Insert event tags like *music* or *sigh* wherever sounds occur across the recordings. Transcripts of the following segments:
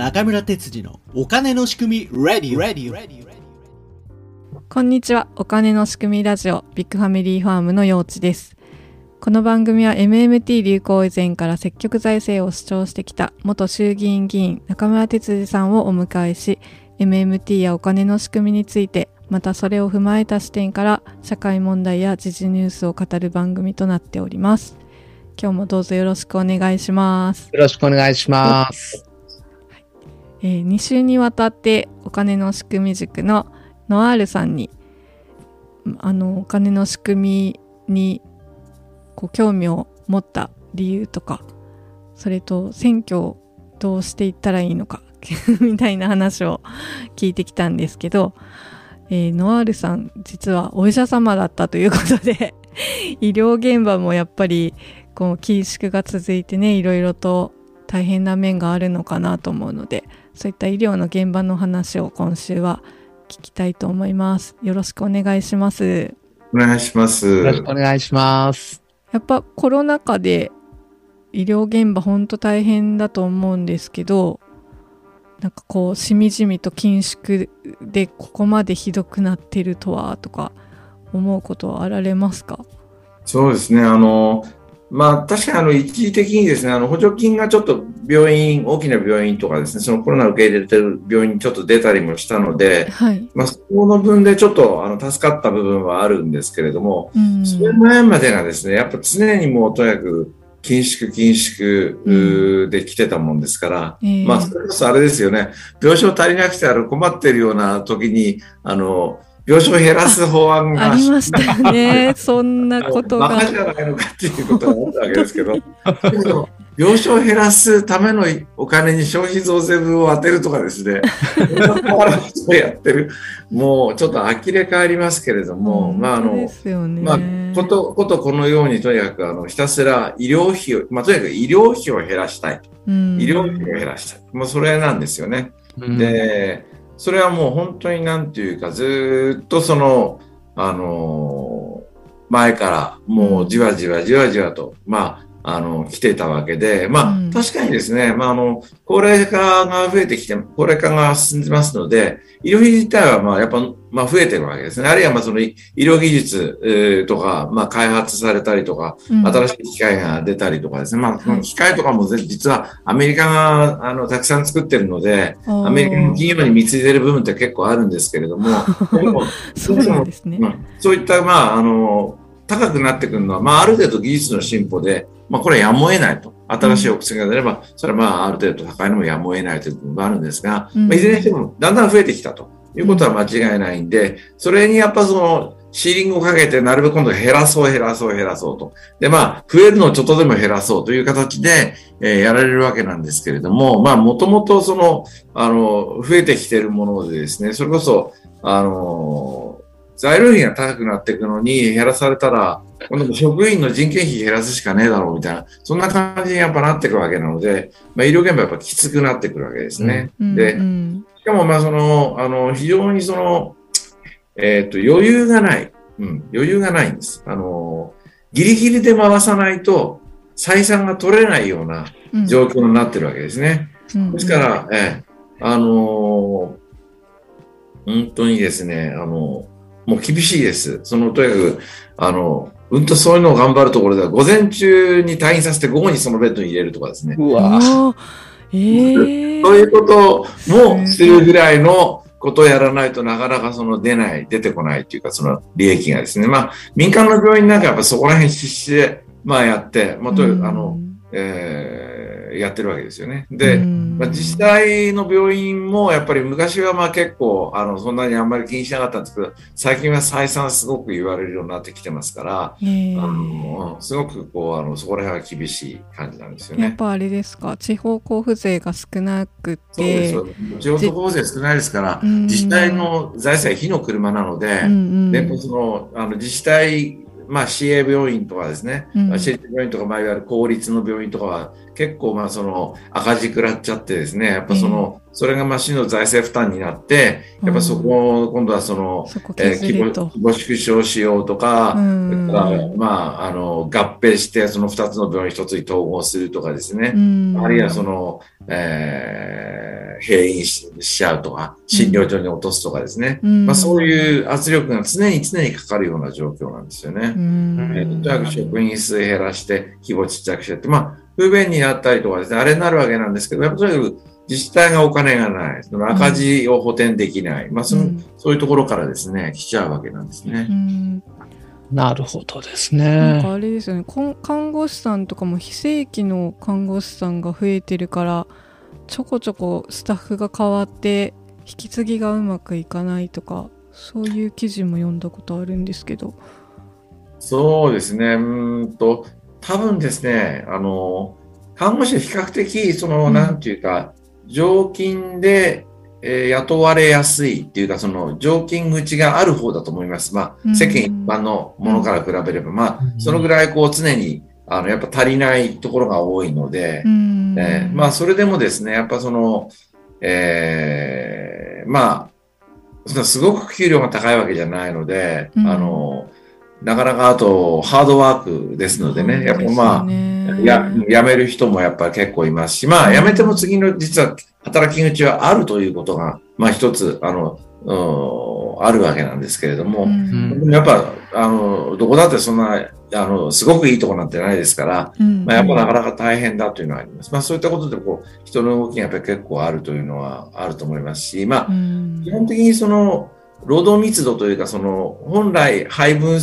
中村哲次のお金の仕組み Ready, Ready, Ready. こんにちは。お金の仕組みラジオビッグファミリーファームの陽地です。この番組は MMT 流行以前から積極財政を主張してきた元衆議院議員中村哲司さんをお迎えし、MMT やお金の仕組みについて、またそれを踏まえた視点から社会問題や時事ニュースを語る番組となっております。今日もどうぞよろしくお願いします。よろしくお願いします。えー2週にわたってお金の仕組み塾のノアールさんにあのお金の仕組みにこう興味を持った理由とかそれと選挙をどうしていったらいいのか *laughs* みたいな話を聞いてきたんですけど、えーノアールさん実はお医者様だったということで *laughs* 医療現場もやっぱりこう緊縮が続いてねいろいろと大変な面があるのかなと思うのでそういった医療の現場の話を今週は聞きたいと思います。よろしくお願いします。お願いします。よろしくお願いします。やっぱコロナ禍で医療現場ほんと大変だと思うんですけど、なんかこうしみじみと緊縮でここまでひどくなってるとはとか思うことはあられますか？そうですね。あの、まあ、確かにあの、一時的にですね、あの、補助金がちょっと病院、大きな病院とかですね、そのコロナを受け入れてる病院にちょっと出たりもしたので、はい。まあ、そこの分でちょっと、あの、助かった部分はあるんですけれども、うんそれ前までがですね、やっぱ常にもうとにかく、緊縮、緊縮で来てたもんですから、えーまあ、それこそあれですよね、病床足りなくてある困ってるような時に、あの、病床減らす法案がありましたよね。*laughs* そんなことが。バカじゃないのかっていうことがあったわけですけど、病床を減らすためのお金に消費増税分を当てるとかですね、やってる、もうちょっと呆れ返りますけれども、まああの、すよね。まあ、こと、ことこのようにとにかくあのひたすら医療費を、まあとにかく医療費を減らしたい。うん医療費を減らしたい。もうそれなんですよね。で、それはもう本当になんていうか、ずっとその、あのー前からもうじわじわじわじわと、まあ、あの、来てたわけで、まあ、うん確かにですね、まあ、あの、高齢化が増えてきて、高齢化が進んでますので、医療費自体はまあ、やっぱ、まあ、増えてるわけですね。あるいはまあ、その医療技術えーとか、まあ、開発されたりとか、うん新しい機械が出たりとかですね。まあ、そはいの機械とかもぜ実はアメリカが、あの、たくさん作ってるので、アメリカの企業に貢いでる部分って結構あるんですけれども、*laughs* そうなんですね。うんそういった、まあ、あの、高くなってくるのは、まあ、ある程度技術の進歩で、まあ、これはやむを得ないと。新しいお薬が出れば、それはまあ、ある程度高いのもやむを得ないという部分があるんですが、うんまあ、いずれにしても、だんだん増えてきたということは間違いないんで、それにやっぱその、シーリングをかけて、なるべく今度減らそう、減らそう、減らそうと。で、まあ、増えるのをちょっとでも減らそうという形で、えーやられるわけなんですけれども、まあ、もともとその、あの、増えてきているものでですね、それこそ、あの、材料費が高くなっていくのに減らされたら、今度職員の人件費減らすしかねえだろうみたいな、そんな感じにやっぱなっていくわけなので、まあ、医療現場やっぱきつくなってくるわけですね。うんで、うんしかも、まあ、その、あの、非常にその、えっ、と、余裕がない。うん、余裕がないんです。あの、ギリギリで回さないと、採算が取れないようなうん状況になってるわけですね。うんですから、ええ、あの本当にですね、あのもう厳しいです。その、とにかく、あの、うんとそういうのを頑張るところでは、午前中に退院させて午後にそのベッドに入れるとかですね。うわええそういうこともするぐらいのことをやらないとなかなかその出ない、出てこないっていうかその利益がですね。まあ民間の病院なんかやっぱそこら辺必死で、まあやって、まあとにかくあの、えーやってるわけですよね。で、まあ、自治体の病院もやっぱり昔はまあ結構あのそんなにあんまり気にしなかったんですけど、最近は採算すごく言われるようになってきてますから、ええ。あのすごくこうあのそこら辺は厳しい感じなんですよね。やっぱあれですか？地方交付税が少なくそうです。て。地方交付税少ないですから、うん。自治体の財政は火の車なので、うんうん。でそのあの自治体、まあ、市営病院とかですね、うん。まあ市営病院とか、まあ、いわゆる公立の病院とかは結構まあその赤字食らっちゃってですね、やっぱその、それがまあ市の財政負担になって、やっぱそこを今度はその、そこえー規模。規模縮小しようとか、うん。まあ、あの合併してその2つの病院1つに統合するとかですね、うん。あるいはその、えー閉院ししちゃうとか、診療所に落とすとかですね。うん。まあ、そういう圧力が常に常にかかるような状況なんですよね。うん。えーとにかく職員数減らして、規模ちっちゃくしてって、まあ、不便になったりとかですね、あれになるわけなんですけど、やっぱとにかく自治体がお金がない、その赤字を補填できない、まあその、うん。そういうところからですね、来ちゃうわけなんですね。うん。なるほどですね。なんかあれですよね。こん看護師さんとかも非正規の看護師さんが増えてるからちょこちょこスタッフが変わって引き継ぎがうまくいかないとかそういう記事も読んだことあるんですけど。そうですね、うーんと、多分ですね、あの、看護師は比較的、その、うん。なんていうか、常勤で、えー雇われやすいっていうか、その、常勤口がある方だと思います。まあ、うん。世間一般のものから比べれば、まあ、うん。そのぐらい、こう、常に、あの、やっぱ足りないところが多いので、うん。えーまあ、それでもですね、やっぱその、えーまあ、すごく給料が高いわけじゃないので、うん。あの、なかなかあと、ハードワークですのでね、やっぱまあ、や、辞める人もやっぱり結構いますし、まあ、辞めても次の実は働き口はあるということが、まあ一つ、あの、うんあるわけなんですけれども、うん。でもやっぱ、あの、どこだってそんな、あの、すごくいいとこなんてないですから、うん。まあ、やっぱなかなか大変だというのはあります。まあそういったことで、こう、人の動きがやっぱり結構あるというのはあると思いますし、まあ、うん。基本的にその、労働密度というか、その、本来配分、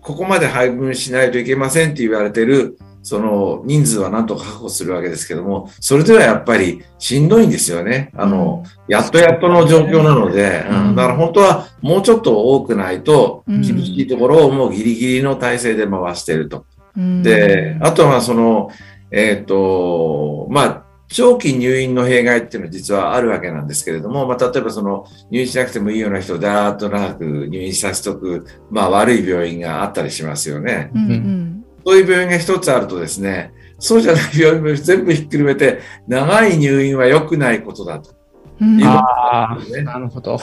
ここまで配分しないといけませんって言われてる、その人数はなんとか確保するわけですけども、それではやっぱりしんどいんですよね。あの、やっとやっとの状況なので、うんうんだから本当はもうちょっと多くないと、うん厳しいところをもうギリギリの体制で回していると。うんで、あとはその、えっ、と、まあ、長期入院の弊害っていうのは実はあるわけなんですけれども、まあ、例えばその入院しなくてもいいような人をだーっと長く入院させとく、まあ悪い病院があったりしますよね。うんうんそういう病院が一つあるとですね、そうじゃない病院も全部ひっくるめて、長い入院は良くないことだと。うんいうああ、ねなるほど。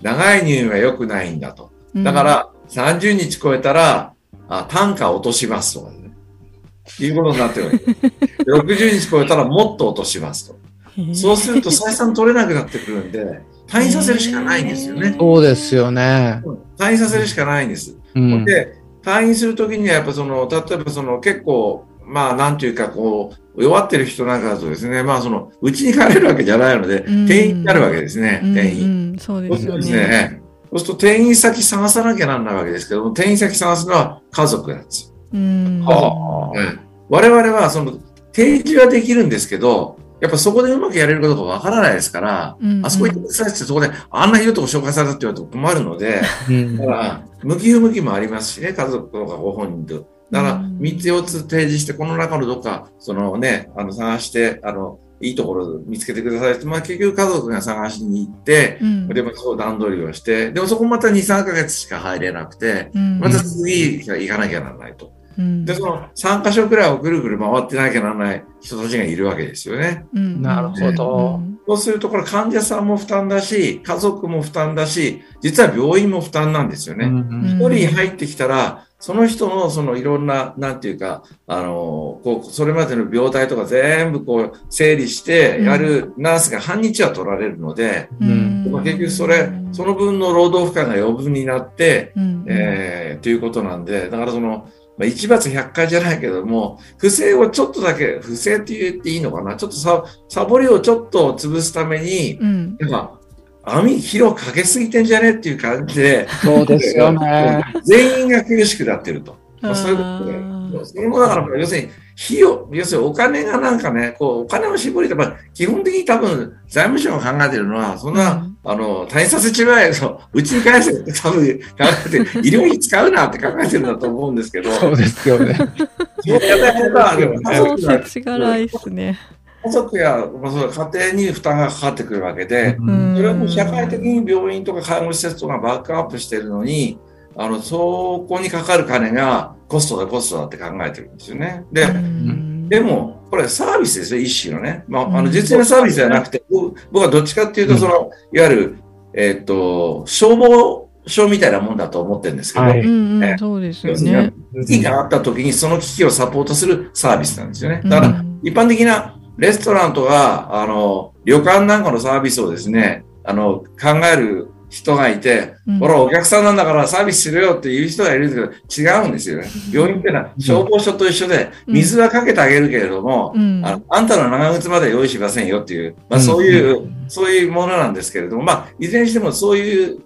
長い入院は良くないんだと。だから、30日超えたら、あ単価を落としますとかね。いうことになってるわけです。*laughs* 60日超えたらもっと落としますと。そうすると採算取れなくなってくるんで、退院させるしかないんですよね。そうですよね。退院させるしかないんです。うん。で、退院するときにはやっぱその、例えばその結構、まあなんていうかこう、弱ってる人なんかだとですね、まあその、うちに帰れるわけじゃないので、うん転院になるわけですね、うん転院。うんそうですね。ね、そうすると転院先探さなきゃなんないわけですけども、転院先探すのは家族なんですよ。うんはうん我々はその、提示はできるんですけど、やっぱそこでうまくやれるかどうかわからないですから、うんあそこ行ってくださいってそこであんなひどいとこ紹介されたって言われても困るので、うん。だから、向き不向きもありますしね、家族とかご本人と。だから、うん。3つ4つ提示して、この中のどっか、そのね、あの、探して、あの、いいところ見つけてくださいって、まあ結局家族が探しに行って、うん。でもそう段取りをして、でもそこまた2、3ヶ月しか入れなくて、うん。また次行かなきゃならないと。うん。で、その3箇所くらいをぐるぐる回ってなきゃならない人たちがいるわけですよね。うん。なるほど。そうすると、これ患者さんも負担だし、家族も負担だし、実は病院も負担なんですよね。うん一人入ってきたら、その人のそのいろんな、なんていうか、あの、こう、それまでの病態とか全部こう整理してやるナースが半日は取られるので、うん。まあ結局それ、その分の労働負荷が余分になって、うん。えー、ということなんで、だからその、まあ、一罰百回じゃないけども、不正をちょっとだけ、不正って言っていいのかな？ちょっとササボりをちょっと潰すために、うんなんか、網広くかけすぎてんじゃね？っていう感じで、そうですよね。全員が苦しくなってると。まあ、そういうことあでー。それもだから、要するに、費用、要するにお金がなんかね、こう、お金を絞りとか、基本的に多分、財務省が考えてるのは、そんな、うん。あの、退院させちまえ、そう、うちに返せって多分考えて、医療費使うなって考えてるんだと思うんですけど、そうですよね。そうやって本当はでも家そう族がいっすね。家族や、まあ、そう家庭に負担がかかってくるわけで、うん。それはもう社会的に病院とか介護施設とかバックアップしてるのに、あの、そこにかかる金がコストだコストだって考えてるんですよね。で、うんでも、これサービスですよ、一種のね。まあ、あの、うん実際のサービスではなくて、僕僕はどっちかっていうと、その、いわゆる、えっと、消防署みたいなもんだと思ってるんですけど、はいうんうえんそうですよね。危機があった時にその危機をサポートするサービスなんですよね。だから、うん一般的なレストランとか、あの、旅館なんかのサービスをですね、あの、考える人がいて、うん。ほら、お客さんなんだからサービスするよっていう人がいるんですけど、違うんですよね。病院ってのは消防署と一緒で、うん。水はかけてあげるけれども、うん。あのあんたの長靴まで用意しませんよっていう、まあ、うん。そういう、そういうものなんですけれども、まあ、いずれにしてもそういう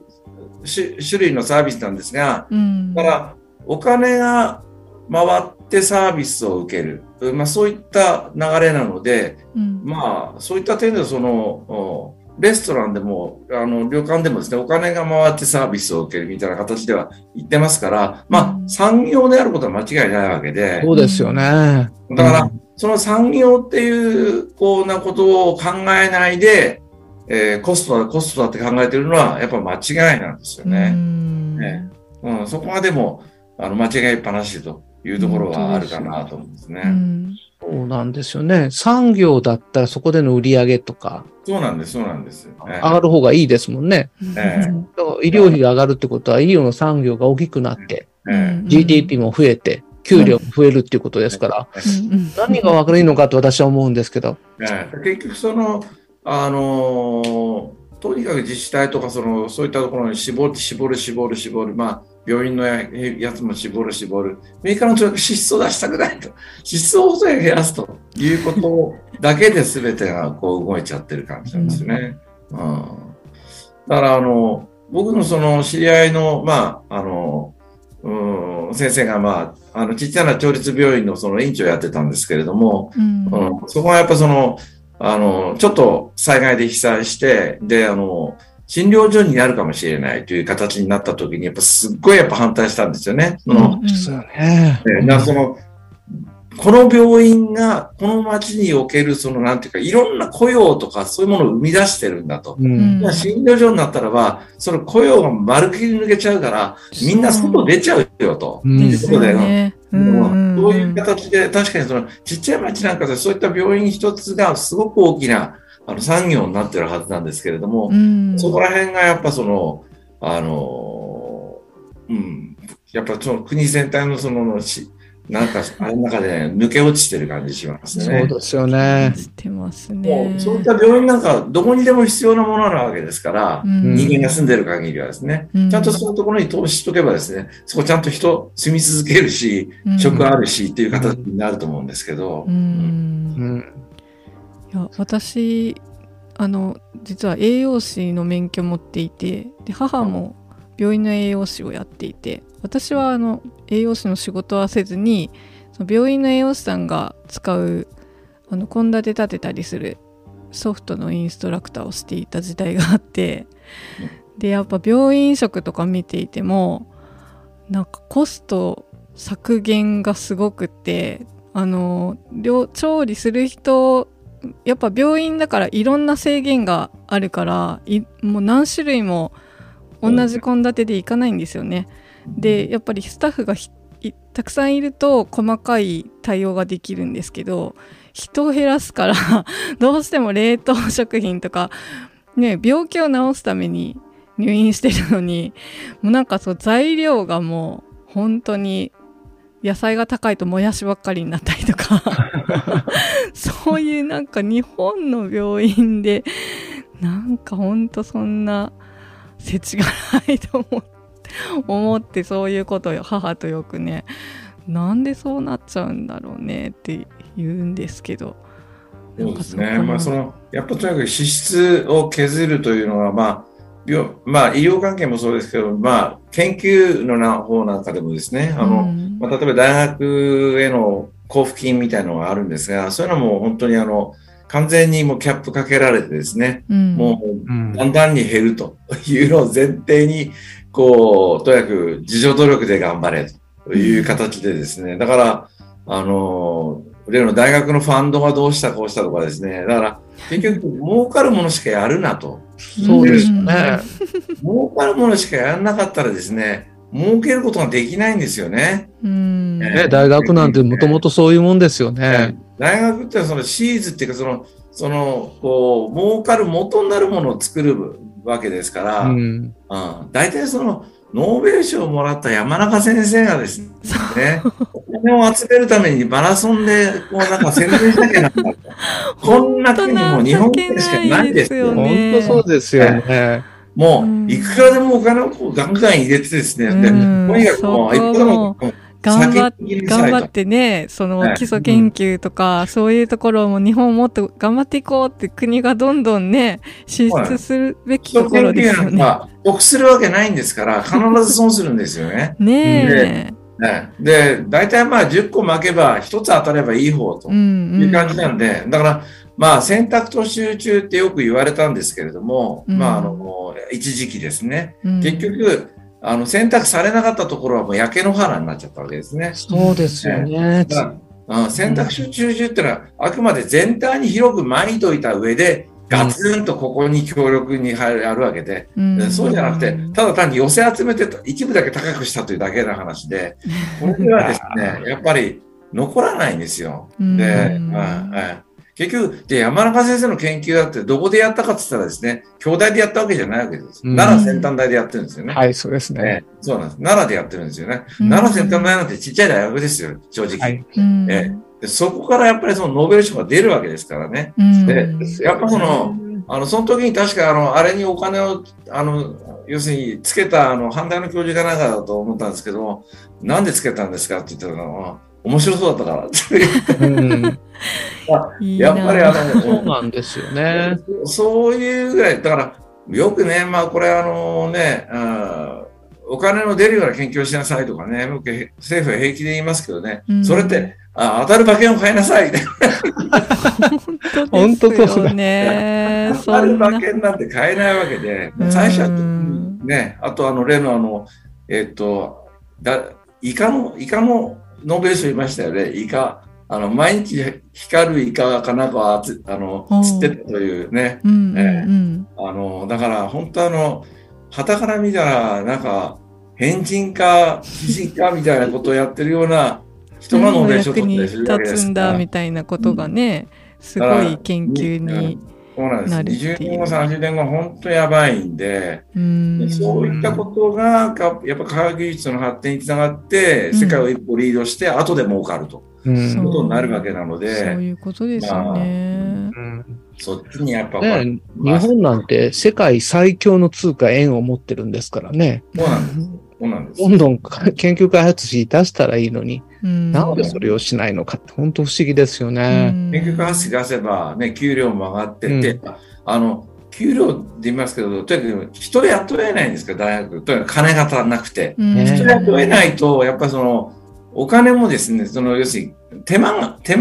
種種類のサービスなんですが、うん。だから、お金が回ってサービスを受ける。まあ、そういった流れなので、うん。まあ、そういった点では、その、おレストランでも、あの、旅館でもですね、お金が回ってサービスを受けるみたいな形では言ってますから、まあ、産業であることは間違いないわけで、そうですよね。だから、その産業っていう、こうなことを考えないで、えーコストだ、コストだって考えてるのは、やっぱ間違いなんですようね。ん。ね。うん、そこがでも、あの、間違いっぱなしというところはあるかなと思うんですね。うんそうなんですよね。産業だったらそこでの売り上げとか。そうなんです、そうなんです。ね上がる方がいいですもんね。ええ。だから医療費が上がるってことは医療の産業が大きくなって、え GDP も増えて、給料も増えるっていうことですから、うん。何が悪いのかと私は思うんですけど。ええ。結局、その、あのーとにかく自治体とかその、そういったところに絞る、絞る、絞る、絞る、まあ、病院のややつも絞る、絞る、メーカーのとにかく支出を出したくないと、支出を細い減らすということだけで全てがこう動いちゃってる感じなんですよね。うん、だから、あの、僕のその知り合いの、まあ、あの、うん、先生が、まあ、あの、ちっちゃな町立病院のその院長をやってたんですけれども、うん。うん、そこはやっぱその、あの、ちょっと災害で被災して、で、あの、診療所になるかもしれないという形になった時に、やっぱすっごいやっぱ反対したんですよね。その、ですよね。その、この病院が、この町における、その、なんていうか、いろんな雇用とか、そういうものを生み出してるんだと。うん。じゃあ診療所になったらば、その雇用が丸切り抜けちゃうから、みんな外出ちゃうよと。うね。ううんんそういう形で、確かにそのちっちゃい町なんかでそういった病院一つがすごく大きなあの産業になってるはずなんですけれども、うん。そこら辺がやっぱその、あの、うん、やっぱその国全体のその、しなんか、あれの中で抜け落ちてる感じしますそね。うですよね。してますもねう。そういった病院なんかどこにでも必要なものなわけですから、うん。人間が住んでる限りはですね、うん。ちゃんとそういうところに投資しとけばですね、そこちゃんと人住み続けるし、うん。職あるしっていう形になると思うんですけど、うん。うん。や私あの実は栄養士の免許持っていてで母も病院の栄養士をやっていて私はあの栄養士の仕事はせずにその病院の栄養士さんが使う献立立てたりするソフトのインストラクターをしていた時代があってでやっぱ病院食とか見ていてもなんかコスト削減がすごくてあの調理する人やっぱ病院だからいろんな制限があるからいもう何種類も同じ献立でいかないんですよね。でやっぱりスタッフがたくさんいると細かい対応ができるんですけど人を減らすから *laughs* どうしても冷凍食品とか、ね、病気を治すために入院してるのにもうなんかそう材料がもう本当に野菜が高いともやしばっかりになったりとか。*laughs* そういうなんか日本の病院でなんかほんとそんな世知がないと思って思ってそういうことを母とよくねなんでそうなっちゃうんだろうねって言うんですけど。そうですね。まあ、その、やっぱとにかく支出を削るというのは、まあ、病まあ、医療関係もそうですけど、まあ、研究のな方なんかでもですね、あの、うんまあ、例えば大学への交付金みたいなのがあるんですが、そういうのも本当にあの、完全にもうキャップかけられてですね、うん。もううん。だんだんに減るというのを前提に、こう、とにかく自助努力で頑張れという形でですね、だから、あの、例の大学のファンドがどうしたこうしたとかですね、だから結局儲かるものしかやるなと。そうですよね。儲かるものしかやらなかったらですね、儲けることができないんですよね。うんねね、大学なんてもともとそういうもんですよね。大学ってそのシーズっていうかその、その、こう、儲かる元になるものを作るわけですから、うん。うん、大体そのノーベル賞をもらった山中先生がですね、お金を集めるためにマラソンで、こうなんか宣伝しなきゃなんだと。こんな国も日本でしかないですよ。本当そうですよね。もういくらでもお金をこうガンガン入れてですね、でうんとにかくもう、いくらでも頑張頑張ってね、そのはい基礎研究とか、そういうところも日本もっと頑張っていこうって国がどんどんね、進出するべきところです究なんよね。か得するわけないんですから、必ず損するんですよね。*laughs* ねえ。ね、で、大体まあ10個負けば1つ当たればいい方とうんいう感じなんで、だからまあ選択と集中ってよく言われたんですけれども、うんまああの、一時期ですね。うん結局、あの選択されなかったところはもう焼け野原になっちゃったわけですね。そうですよね。うん。選択肢集中っていうのは、あくまで全体に広くまいといた上で、ガツンとここに強力に入るあるわけで、うん。そうじゃなくて、ただ単に寄せ集めて一部だけ高くしたというだけの話で、これではですね、やっぱり残らないんですよ。うん。で、うんうん結局、で山中先生の研究だってどこでやったかって言ったらですね、兄弟でやったわけじゃないわけです。うん奈良先端大でやってるんですよね。はい、そうですね。ええそうなんです。奈良でやってるんですよね。うん奈良先端大なんてちっちゃい大学ですよ、正直。はい。うんえでそこからやっぱりそのノーベル賞が出るわけですからね。うんでやっぱその、あの、その時に確かあの、あれにお金を、あの、要するにつけたあの、反対の教授かなんかだと思ったんですけども、なんでつけたんですかって言ったら、面白そうだったからう。うん *laughs* やっぱりあそうの、なんですよね。そういうぐらい、だから、よくね、まあこれあのね、あーお金の出るような研究をしなさいとかね、僕政府は平気で言いますけどね、うんそれって、あ当たる馬券を買いなさい。本当ですよね。当たるそんな馬。券なんて買えないわけでう、ん最初はね、あとあの例のあの、えっと、だイカの、イカのノーベル賞いましたよね、イカ。あの、毎日光るイカかなんかはつ、あの釣ってたというね。うんうんえうん。あの、だから本当あの、旗から見たら、なんか、変人か、非人かみたいなことをやってるような人がノーベル賞を取ったりするわけ役に立つんですから。だみたいなことがね、すごい研究に。そうなんです。なるっていう20年後、30年後、本当やばいんで、うんそういったことが、かやっぱ科学技術の発展につながって、うん世界を一歩リードして、後で儲かるとうんそうことになるわけなのそうで、いうことですよね。うんそっちにやっぱ、ね、日本なんて世界最強の通貨円を持ってるんですからね。そうなんです。そうなんです。どんどん研究開発費出したらいいのに、うんなんでそれをしないのかって本当不思議ですよね。研究開発費出せば、ね、給料も上がってって、うあの、給料で言いますけど、とにかく人雇えないんですか、大学。とにかく金が足らなくて。うんね人雇えないと、やっぱりその、お金もですね、その、要するに、手間が、手、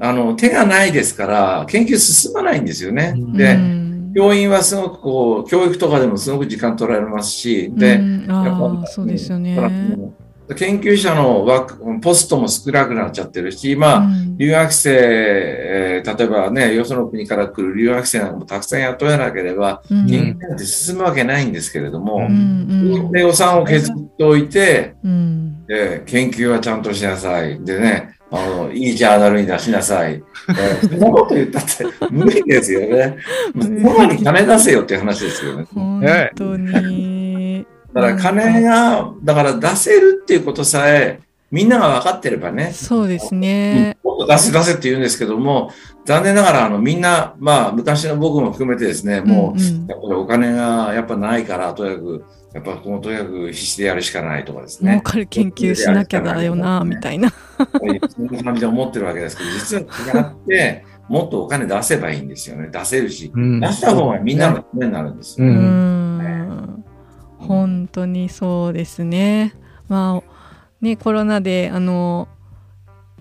あの、手がないですから、研究進まないんですよね。うんで、うん教員はすごくこう、教育とかでもすごく時間取られますし、で、うんやっぱそうですよね。研究者の枠、ポストも少なくなっちゃってるし、まあ、うん留学生、えー例えばね、よその国から来る留学生なんかもたくさん雇えなければ、うん研究なんて進むわけないんですけれども、うんで予算を削っておいて、うんで研究はちゃんとしなさい。でね、あの、いいジャーナルに出しなさい。えーそんなこと言ったって無理ですよね。*laughs* その前に金出せよっていう話ですよね。本当に。だから金が、だから出せるっていうことさえ、みんなが分かってればね、そうですね。もっと出せ出せって言うんですけども、残念ながら、あの、みんな、まあ、昔の僕も含めてですね、もう、やっぱりお金がやっぱないから、とにかく、やっぱこうとにかく必死でやるしかないとかですね。儲かる研究しなきゃだよな、みたいな。そんな感じで思ってるわけですけど、実は違って、もっとお金出せばいいんですよね。出せるし。うん出した方がみんなのためになるんですよ。ううんん。本当にそうですね。まあ、ね、コロナで、あの、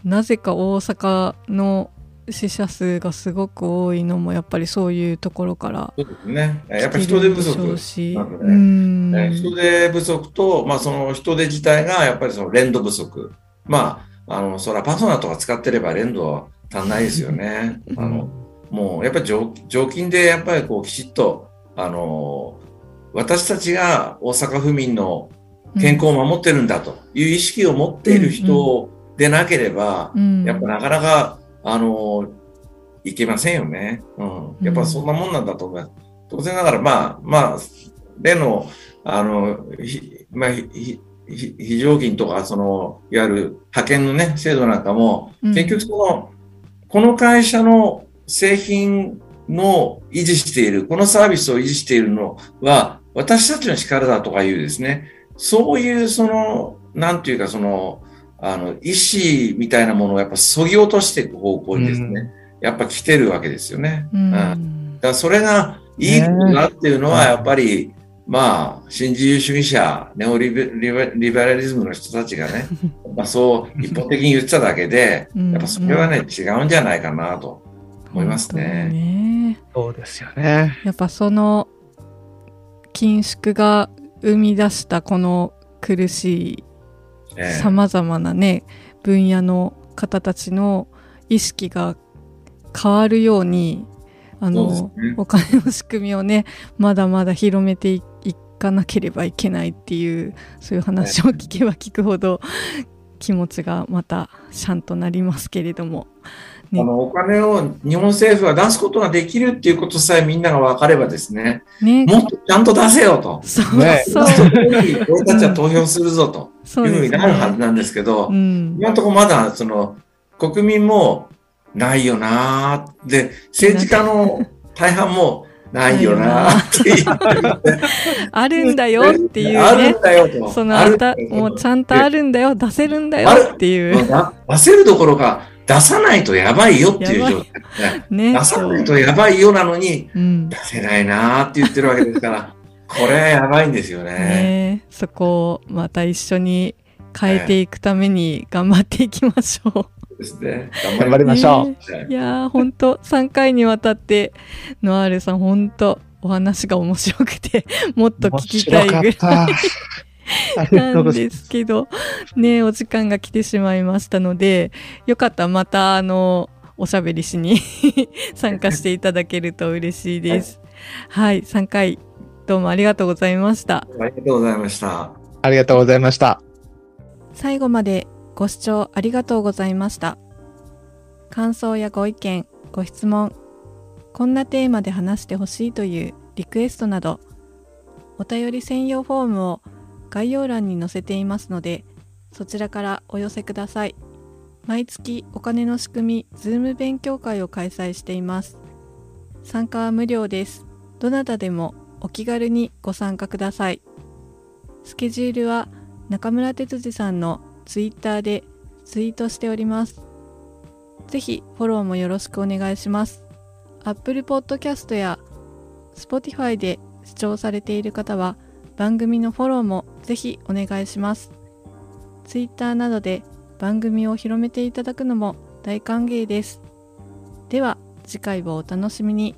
なぜか大阪の死者数がすごく多いのも、やっぱりそういうところからそうね。やっぱり人手不足。しなん人手不足と、まあ、その人手自体がやっぱりその連動不足。まあ、あの、そらパソナーとか使ってれば連動は足んないですよね。あの、もうやっぱり常常勤でやっぱりこうきちっと、あの、私たちが大阪府民の健康を守ってるんだという意識を持っている人でなければ、うんやっぱなかなか、あの、いけませんよね。うん。やっぱそんなもんなんだと思います。当然ながら、まあ、まあ、での、あの、ひまあ、非常勤とか、その、いわゆる派遣のね、制度なんかも、うん結局その、この会社の製品の維持している、このサービスを維持しているのは、私たちの力だとかいうですね、そういうその、なんていうかその、あの、意思みたいなものをやっぱ削ぎ落としていく方向にですね、やっぱ来てるわけですよね。うんだからそれがいいことだっていうのは、やっぱり、まあ、新自由主義者、ネオリベリベリベラリズムの人たちがね、*laughs* まあそう一方的に言ってただけで、うんやっぱそれはね、違うんじゃないかなと思いますね。にねそうですよね。やっぱその緊縮が生み出したこの苦しいええさまざまなね分野の方たちの意識が変わるようにあの、ねお金の仕組みをねまだまだ広めていいかなければいけないっていうそういう話を聞けば聞くほど気持ちがまたシャンとなりますけれども。ね。あのお金を日本政府は出すことができるっていうことさえみんなが分かればですね、ね。もっとちゃんと出せよと。そう、ね。そう。そこに俺たちは投票するぞというふうになるはずなんですけど、うん今のところまだその国民もないよなーで、政治家の大半もないよなーって言ってるあるんだよっていうあねるんだよと。そのあたもうちゃんとあるんだよ。出せるんだよっていう。だ出せるどころか、出さないとやばいよっていう状態ね。ね出さないとやばいよなのに、うん出せないなーって言ってるわけですから、*laughs* これはやばいんですよね。ねそこをまた一緒に変えていくために頑張っていきましょですね。頑張りましょう。いやーほんと3回にわたってノアールさんほんとお話が面白くてもっと聞きたいぐらい *laughs* なんですけど、ね、お時間が来てしまいましたので、よかったらまた、あの、おしゃべりしに *laughs* 参加していただけると嬉しいです。はい、3回、どうもありがとうございました。ありがとうございました。ありがとうございました。最後までご視聴ありがとうございました。感想やご意見、ご質問、こんなテーマで話してほしいというリクエストなど、お便り専用フォームを概要欄に載せていますので、そちらからお寄せください。毎月お金の仕組み、 Zoom 勉強会を開催しています。参加は無料です。どなたでもお気軽にご参加ください。スケジュールは中村哲司さんのツイッターでツイートしております。ぜひフォローもよろしくお願いします。Apple Podcast や Spotify で視聴されている方は番組のフォローもぜひお願いします。Twitter などで番組を広めていただくのも大歓迎です。では次回をお楽しみに。